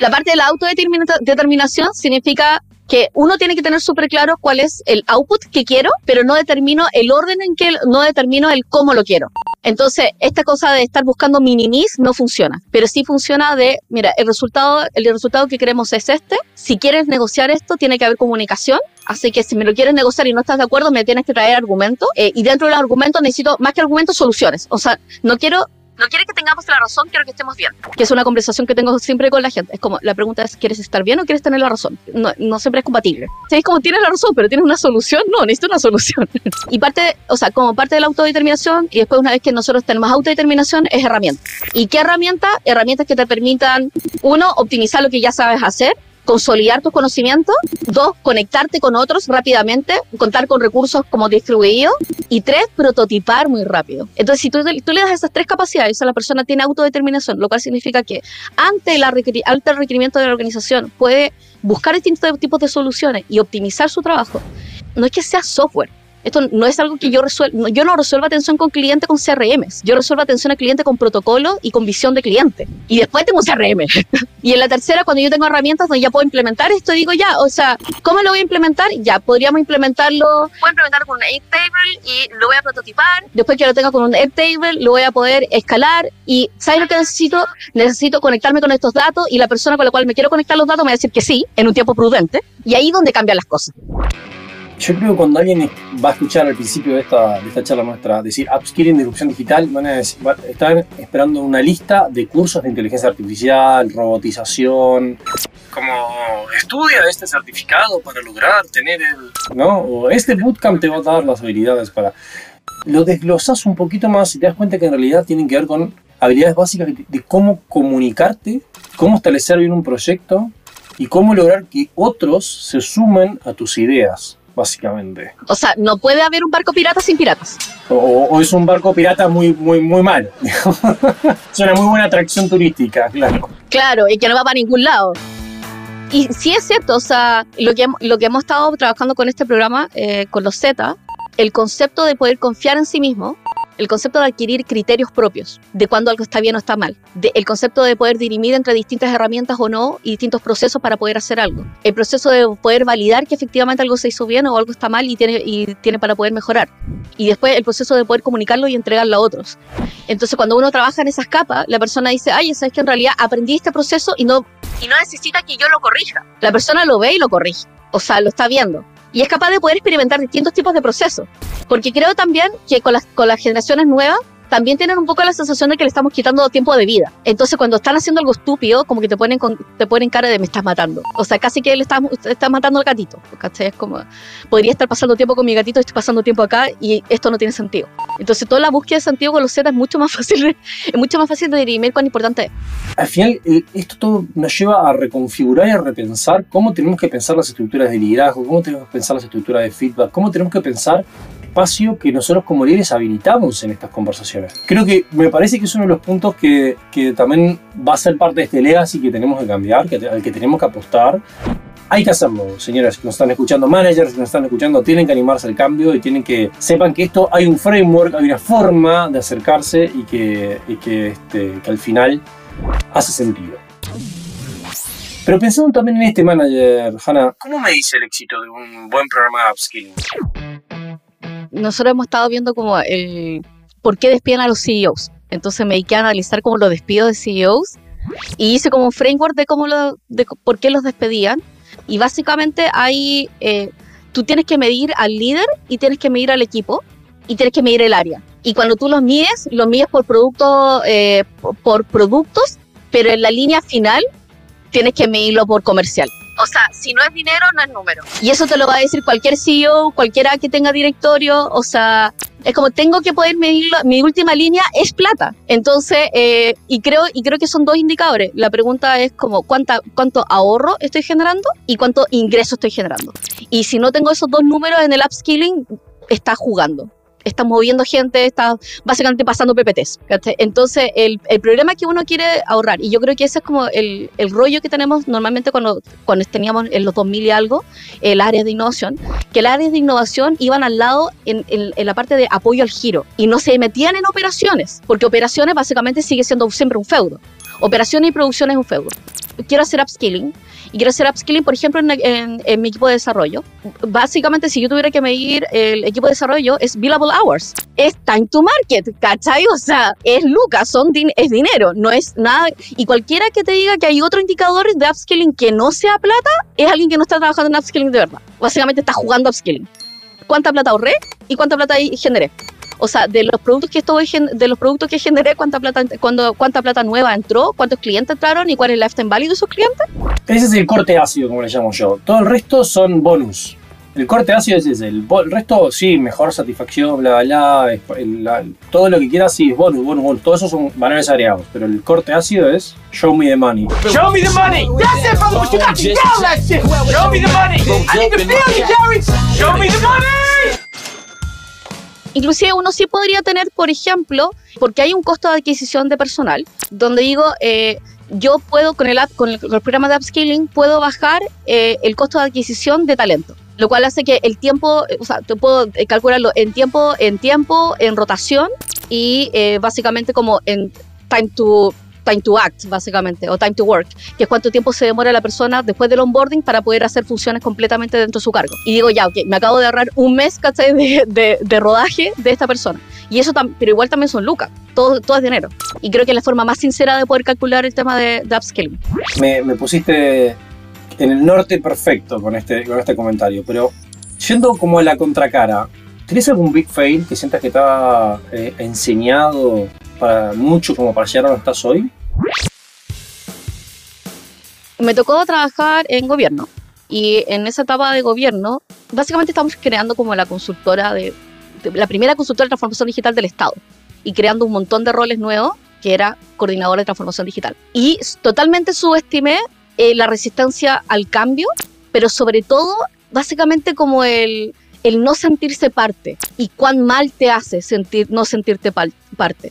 la parte de la autodeterminación significa que uno tiene que tener súper claro cuál es el output que quiero, pero no determino el orden en que, no determino el cómo lo quiero. Entonces, esta cosa de estar buscando minimis no funciona, pero sí funciona de, mira, el resultado, el resultado que queremos es este. Si quieres negociar esto, tiene que haber comunicación. Así que si me lo quieres negociar y no estás de acuerdo, me tienes que traer argumentos. Eh, y dentro de los argumentos necesito, más que argumentos, soluciones. O sea, no quiero no quiere que tengamos la razón, quiero que estemos bien. Que es una conversación que tengo siempre con la gente. Es como, la pregunta es, ¿quieres estar bien o quieres tener la razón? No, no siempre es compatible. Si es como, ¿tienes la razón, pero tienes una solución? No, necesito una solución. y parte, o sea, como parte de la autodeterminación, y después una vez que nosotros tenemos autodeterminación, es herramienta. ¿Y qué herramienta? Herramientas que te permitan, uno, optimizar lo que ya sabes hacer, consolidar tus conocimientos, dos, conectarte con otros rápidamente, contar con recursos como distribuidos, y tres, prototipar muy rápido. Entonces, si tú, le das esas tres capacidades, la persona tiene autodeterminación, lo cual significa que ante, la ante el requerimiento de la organización puede buscar distintos tipos de soluciones y optimizar su trabajo. No es que sea software, esto no es algo que yo resuelva, yo no resuelvo atención con cliente con CRMs, yo resuelvo atención al cliente con protocolo y con visión de cliente. Y después tengo un CRM. y en la tercera, cuando yo tengo herramientas donde ya puedo implementar esto, digo ya, o sea, ¿cómo lo voy a implementar? Ya, podríamos implementarlo. Puedo implementarlo con un Airtable y lo voy a prototipar. Después que lo tenga con un Airtable, lo voy a poder escalar y ¿sabes lo que necesito? Necesito conectarme con estos datos y la persona con la cual me quiero conectar los datos me va a decir que sí, en un tiempo prudente. Y ahí es donde cambian las cosas. Yo creo que cuando alguien va a escuchar al principio de esta, de esta charla nuestra decir upskilling, disrupción digital, van a decir, están esperando una lista de cursos de inteligencia artificial, robotización. Como estudia este certificado para lograr tener el. ¿No? O este bootcamp te va a dar las habilidades para. Lo desglosas un poquito más y te das cuenta que en realidad tienen que ver con habilidades básicas de cómo comunicarte, cómo establecer bien un proyecto y cómo lograr que otros se sumen a tus ideas básicamente. O sea, no puede haber un barco pirata sin piratas. O, es un barco pirata muy, muy, muy malo. es una muy buena atracción turística, claro. Claro, y que no va para ningún lado. Y sí es cierto, o sea, lo que, lo que hemos estado trabajando con este programa, eh, con los Z, el concepto de poder confiar en sí mismo el concepto de adquirir criterios propios de cuándo algo está bien o está mal, el concepto de poder dirimir entre distintas herramientas o no y distintos procesos para poder hacer algo, el proceso de poder validar que efectivamente algo se hizo bien o algo está mal y tiene, y tiene para poder mejorar, y después el proceso de poder comunicarlo y entregarlo a otros. Entonces cuando uno trabaja en esas capas, la persona dice, ay, sabes que en realidad aprendí este proceso y no... Y no necesita que yo lo corrija. La persona lo ve y lo corrige, o sea, lo está viendo y es capaz de poder experimentar distintos tipos de procesos. Porque creo también que con las, con las generaciones nuevas también tienen un poco la sensación de que le estamos quitando tiempo de vida. Entonces, cuando están haciendo algo estúpido, como que te ponen, con, te ponen cara de me estás matando. O sea, casi que le estás, estás matando al gatito. ¿cachai? Es como, podría estar pasando tiempo con mi gatito, estoy pasando tiempo acá y esto no tiene sentido. Entonces, toda la búsqueda de sentido con los Z es mucho más fácil, es mucho más fácil de dirimir cuán importante es. Al final, eh, esto todo nos lleva a reconfigurar y a repensar cómo tenemos que pensar las estructuras de liderazgo, cómo tenemos que pensar las estructuras de feedback, cómo tenemos que pensar espacio que nosotros como líderes habilitamos en estas conversaciones. Creo que me parece que es uno de los puntos que, que también va a ser parte de este legacy que tenemos que cambiar, que, al que tenemos que apostar. Hay que hacerlo, señores que nos están escuchando, managers que nos están escuchando, tienen que animarse al cambio y tienen que sepan que esto hay un framework, hay una forma de acercarse y que, y que, este, que al final hace sentido. Pero pensando también en este manager, Hannah, ¿Cómo me dice el éxito de un buen programa de upskilling? Nosotros hemos estado viendo como por qué despiden a los CEOs. Entonces me dediqué a analizar como los despidos de CEOs y hice como un framework de cómo lo, por qué los despedían. Y básicamente hay, eh, tú tienes que medir al líder y tienes que medir al equipo y tienes que medir el área. Y cuando tú los mides, los mides por producto, eh, por productos, pero en la línea final tienes que medirlo por comercial. O sea, si no es dinero, no es número. Y eso te lo va a decir cualquier CEO, cualquiera que tenga directorio, o sea, es como tengo que poder medirlo, mi última línea es plata. Entonces, eh, y creo y creo que son dos indicadores. La pregunta es como cuánta, cuánto ahorro estoy generando y cuánto ingreso estoy generando. Y si no tengo esos dos números en el upskilling, está jugando. Está moviendo gente, está básicamente pasando PPTs. ¿cachai? Entonces, el, el problema que uno quiere ahorrar, y yo creo que ese es como el, el rollo que tenemos normalmente cuando, cuando teníamos en los 2000 y algo, el área de innovación, que el área de innovación iban al lado en, en- en la parte de apoyo al giro y no se metían en operaciones, porque operaciones básicamente sigue siendo siempre un feudo. Operaciones y producción es un feudo. Quiero hacer upskilling y quiero hacer upskilling, por ejemplo, en, en- en mi equipo de desarrollo. Básicamente, si yo tuviera que medir el equipo de desarrollo, es billable hours. Es time to market, ¿cachai? O sea, es lucas, son din- es dinero, no es nada. Y cualquiera que te diga que hay otro indicador de upskilling que no sea plata, es alguien que no está trabajando en upskilling de verdad. Básicamente está jugando upskilling. ¿Cuánta plata ahorré y cuánta plata generé? O sea, de los productos que estoy de los productos que generé, cuánta plata cuando, cuánta plata nueva entró, cuántos clientes entraron y cuál es el lifetime value de esos clientes. ese es el corte ácido, como le llamo yo. Todo el resto son bonus. El corte ácido es ese. El, el resto, sí, mejor satisfacción, bla, bla, bla. el- la- todo lo que quieras, sí, es bonus, bonus, bonus. Todo eso son valores agregados. Pero el corte ácido es show me the money. Show me the money. That's it, brother. But you got to yell that shit. Show me the money. I need to feel you, Jerry. Show me the money. Inclusive uno sí podría tener, por ejemplo, porque hay un costo de adquisición de personal, donde digo, eh, yo puedo con el, app, con el, con el programa de upskilling, puedo bajar eh, el costo de adquisición de talento. Lo cual hace que el tiempo, eh, o sea, te puedo calcularlo en tiempo, en tiempo, en rotación y básicamente como en time to time to act, básicamente, o time to work, que es cuánto tiempo se demora la persona después del onboarding para poder hacer funciones completamente dentro de su cargo. Y digo, ya, ok, me acabo de ahorrar un mes, ¿cachai? De, de, de rodaje de esta persona. Y eso, pero igual también son lucas, todo, todo es dinero. Y creo que es la forma más sincera de poder calcular el tema de, de upskilling. Me, me pusiste en el norte perfecto con este, con este comentario. Pero yendo como a la contracara, ¿tienes algún big fail que sientas que ha eh, enseñado para mucho como para llegar a donde estás hoy? me tocó trabajar en gobierno. Y en esa etapa de gobierno básicamente estamos creando como la consultora de, la primera consultora de transformación digital del Estado. Y creando un montón de roles nuevos que era coordinador de transformación digital. Y totalmente subestimé eh, la resistencia al cambio pero sobre todo básicamente como el el no sentirse parte y cuán mal te hace sentir no sentirte parte.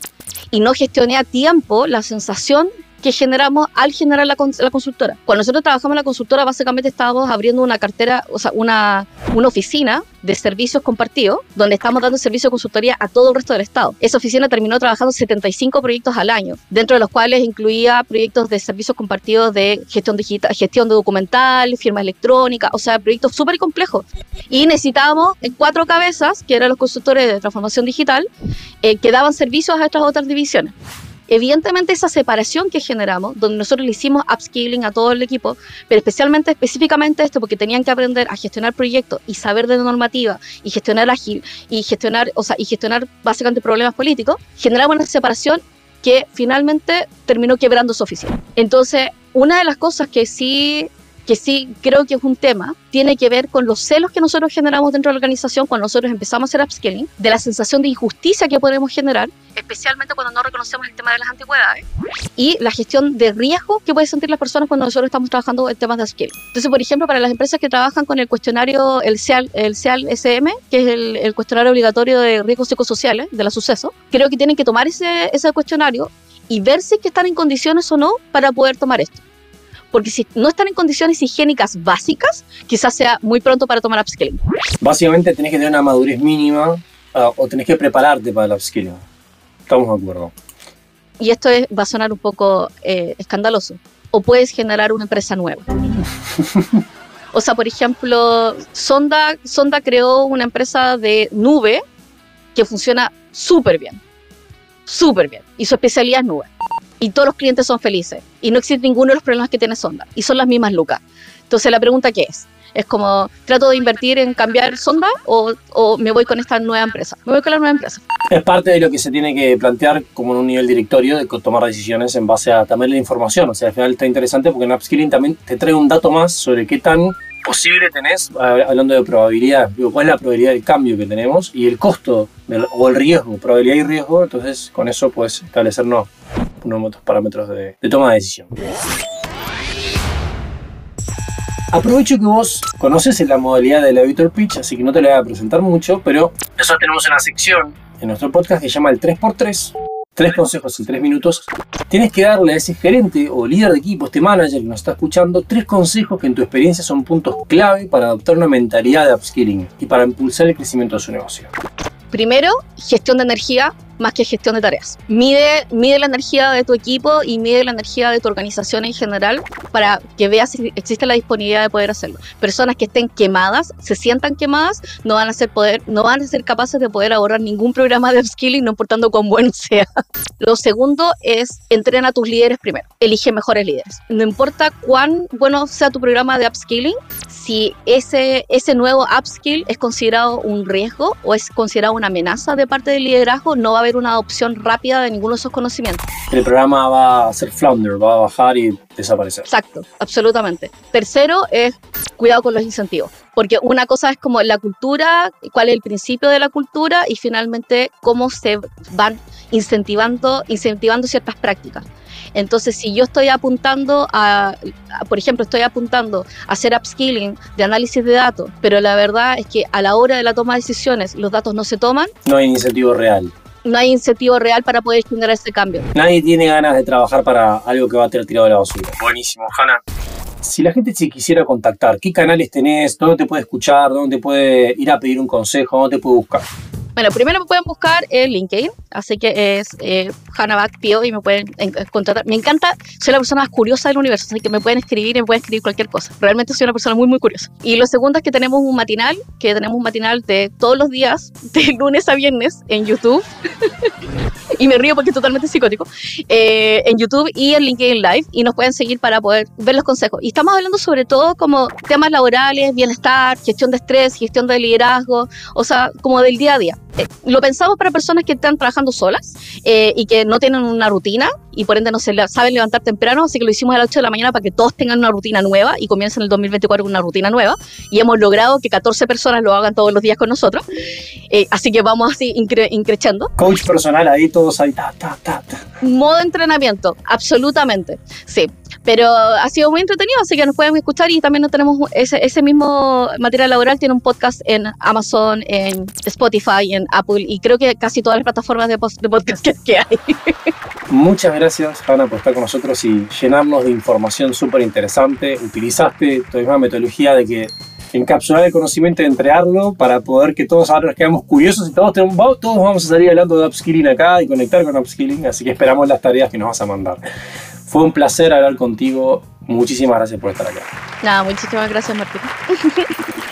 Y no gestioné a tiempo la sensación que generamos al generar la, la consultora. Cuando nosotros trabajamos en la consultora, básicamente estábamos abriendo una cartera, o sea, una, una oficina de servicios compartidos, donde estamos dando servicio de consultoría a todo el resto del Estado. Esa oficina terminó trabajando 75 proyectos al año, dentro de los cuales incluía proyectos de servicios compartidos de gestión digital, gestión de documental, firma electrónica, o sea, proyectos súper complejos. Y necesitábamos cuatro cabezas, que eran los consultores de transformación digital, eh, que daban servicios a estas otras divisiones. Evidentemente esa separación que generamos, donde nosotros le hicimos upskilling a todo el equipo, pero especialmente, específicamente esto, porque tenían que aprender a gestionar proyectos y saber de normativa y gestionar ágil y gestionar, o sea, y gestionar básicamente problemas políticos, generamos una separación que finalmente terminó quebrando su oficina. Entonces, una de las cosas que sí que sí creo que es un tema, tiene que ver con los celos que nosotros generamos dentro de la organización cuando nosotros empezamos a hacer upskilling, de la sensación de injusticia que podemos generar, especialmente cuando no reconocemos el tema de las antigüedades, y la gestión de riesgo que pueden sentir las personas cuando nosotros estamos trabajando en temas de upskilling. Entonces, por ejemplo, para las empresas que trabajan con el cuestionario, el CEAL, el CEAL SM, que es el, el cuestionario obligatorio de riesgos psicosociales de la suceso, creo que tienen que tomar ese, ese cuestionario y ver si que están en condiciones o no para poder tomar esto porque si no están en condiciones higiénicas básicas, quizás sea muy pronto para tomar upskilling. Básicamente tenés que tener una madurez mínima uh, o tenés que prepararte para el upskilling. Estamos de acuerdo. Y esto es, va a sonar un poco eh, escandaloso. O puedes generar una empresa nueva. o sea, por ejemplo, Sonda, Sonda creó una empresa de nube que funciona súper bien. Súper bien. Y su especialidad es nube y todos los clientes son felices y no existe ninguno de los problemas que tiene Sonda y son las mismas lucas. Entonces la pregunta qué es? Es como, ¿trato de invertir en cambiar Sonda o, o, me voy con esta nueva empresa? Me voy con la nueva empresa. Es parte de lo que se tiene que plantear como en un nivel directorio de tomar decisiones en base a también la información. O sea, al final está interesante porque en Upskilling también te trae un dato más sobre qué tan posible tenés, hablando de probabilidad, digo, cuál es la probabilidad del cambio que tenemos y el costo o el riesgo, probabilidad y riesgo, entonces con eso puedes establecernos unos parámetros de, de toma de decisión. Aprovecho que vos conoces la modalidad del elevator pitch, así que no te la voy a presentar mucho, pero nosotros tenemos una sección en nuestro podcast que se llama el 3x3. Tres consejos en tres minutos. Tienes que darle a ese gerente o líder de equipo, este manager que nos está escuchando, tres consejos que en tu experiencia son puntos clave para adoptar una mentalidad de upskilling y para impulsar el crecimiento de su negocio. Primero, gestión de energía más que gestión de tareas. Mide, mide la energía de tu equipo y mide la energía de tu organización en general para que veas si existe la disponibilidad de poder hacerlo. Personas que estén quemadas, se sientan quemadas, no van a ser poder, no van a ser capaces de poder ahorrar ningún programa de upskilling, no importando cuán bueno sea. Lo segundo es entrena a tus líderes primero. Elige mejores líderes. No importa cuán bueno sea tu programa de upskilling, si ese, ese nuevo upskill es considerado un riesgo o es considerado una amenaza de parte del liderazgo, no va a haber una adopción rápida de ninguno de esos conocimientos. El programa va a ser flounder, va a bajar y desaparecer. Exacto, absolutamente. Tercero es cuidado con los incentivos, porque una cosa es como la cultura, cuál es el principio de la cultura y finalmente cómo se van incentivando, incentivando ciertas prácticas. Entonces, si yo estoy apuntando a, a, por ejemplo, estoy apuntando a hacer upskilling de análisis de datos, pero la verdad es que a la hora de la toma de decisiones los datos no se toman. No hay incentivo real no hay incentivo real para poder generar ese cambio. Nadie tiene ganas de trabajar para algo que va a tener tirado de la basura. Buenísimo, Hanna. Si la gente se quisiera contactar, ¿qué canales tenés? ¿Dónde te puede escuchar? ¿Dónde te puede ir a pedir un consejo? ¿Dónde te puede buscar? Bueno, primero me pueden buscar en LinkedIn, así que es eh, Hannah Pio y me pueden encontrar. Me encanta, soy la persona más curiosa del universo, así que me pueden escribir y me pueden escribir cualquier cosa. Realmente soy una persona muy, muy curiosa. Y lo segundo es que tenemos un matinal, que tenemos un matinal de todos los días, de lunes a viernes, en YouTube. y me río porque es totalmente psicótico. Eh, en YouTube y en LinkedIn Live, y nos pueden seguir para poder ver los consejos. Y estamos hablando sobre todo como temas laborales, bienestar, gestión de estrés, gestión de liderazgo, o sea, como del día a día. Eh, lo pensamos para personas que están trabajando solas eh, y que no tienen una rutina y por ende no se saben levantar temprano, así que lo hicimos a las 8 de la mañana para que todos tengan una rutina nueva y comiencen el 2024 con una rutina nueva y hemos logrado que 14 personas lo hagan todos los días con nosotros, eh, así que vamos así incre increchando. Coach personal ahí, todos ahí, ta, ta, ta, ta. Modo entrenamiento, absolutamente, sí. Pero ha sido muy entretenido, así que nos pueden escuchar y también no tenemos ese, ese mismo material laboral, tiene un podcast en Amazon, en Spotify, en Apple y creo que casi todas las plataformas de, de podcast que, que, hay. Muchas gracias, Hanna, por estar con nosotros y llenarnos de información súper interesante. Utilizaste tu misma metodología de que encapsular el conocimiento y entregarlo para poder que todos ahora nos quedamos curiosos y todos, tenemos, todos vamos a salir hablando de upskilling acá y conectar con upskilling, así que esperamos las tareas que nos vas a mandar. Fue un placer hablar contigo. Muchísimas gracias por estar acá. Nada, muchísimas gracias, Martín.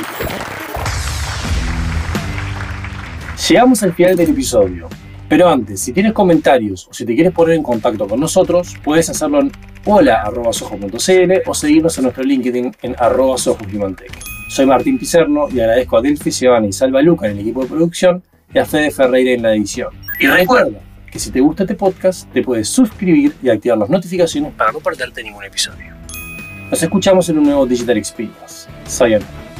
Llegamos al final del episodio. Pero antes, si tienes comentarios o si te quieres poner en contacto con nosotros, puedes hacerlo en hola.sojo.cl o seguirnos en nuestro LinkedIn en arroba Soy Martín Pizerno y agradezco a Delphi Sebana y Salva Luca en el equipo de producción y a Fede Ferreira en la edición. Y recuerda que si te gusta este podcast, te puedes suscribir y activar las notificaciones para no perderte ningún episodio. Nos escuchamos en un nuevo Digital Experience. Sayonara.